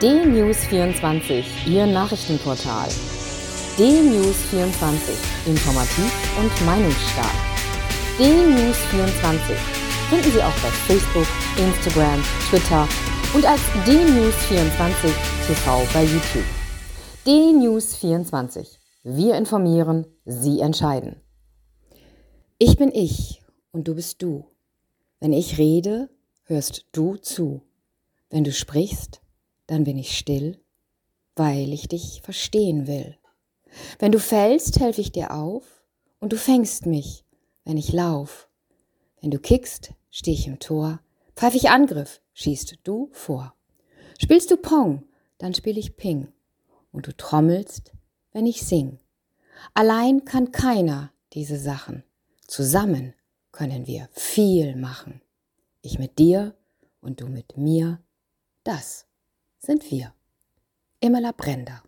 D-News24, Ihr Nachrichtenportal. D-News24, informativ und meinungsstark. D-News24 finden Sie auch bei Facebook, Instagram, Twitter und als D-News24 TV bei YouTube. D-News24. Wir informieren, Sie entscheiden. Ich bin ich und du bist du. Wenn ich rede, hörst du zu. Wenn du sprichst, dann bin ich still, weil ich dich verstehen will. Wenn du fällst, helfe ich dir auf und du fängst mich, wenn ich lauf. Wenn du kickst, steh ich im Tor, pfeif ich Angriff, schießt du vor. Spielst du Pong, dann spiel ich Ping und du trommelst, wenn ich sing. Allein kann keiner diese Sachen. Zusammen können wir viel machen. Ich mit dir und du mit mir. Das sind wir. Immerla Brender.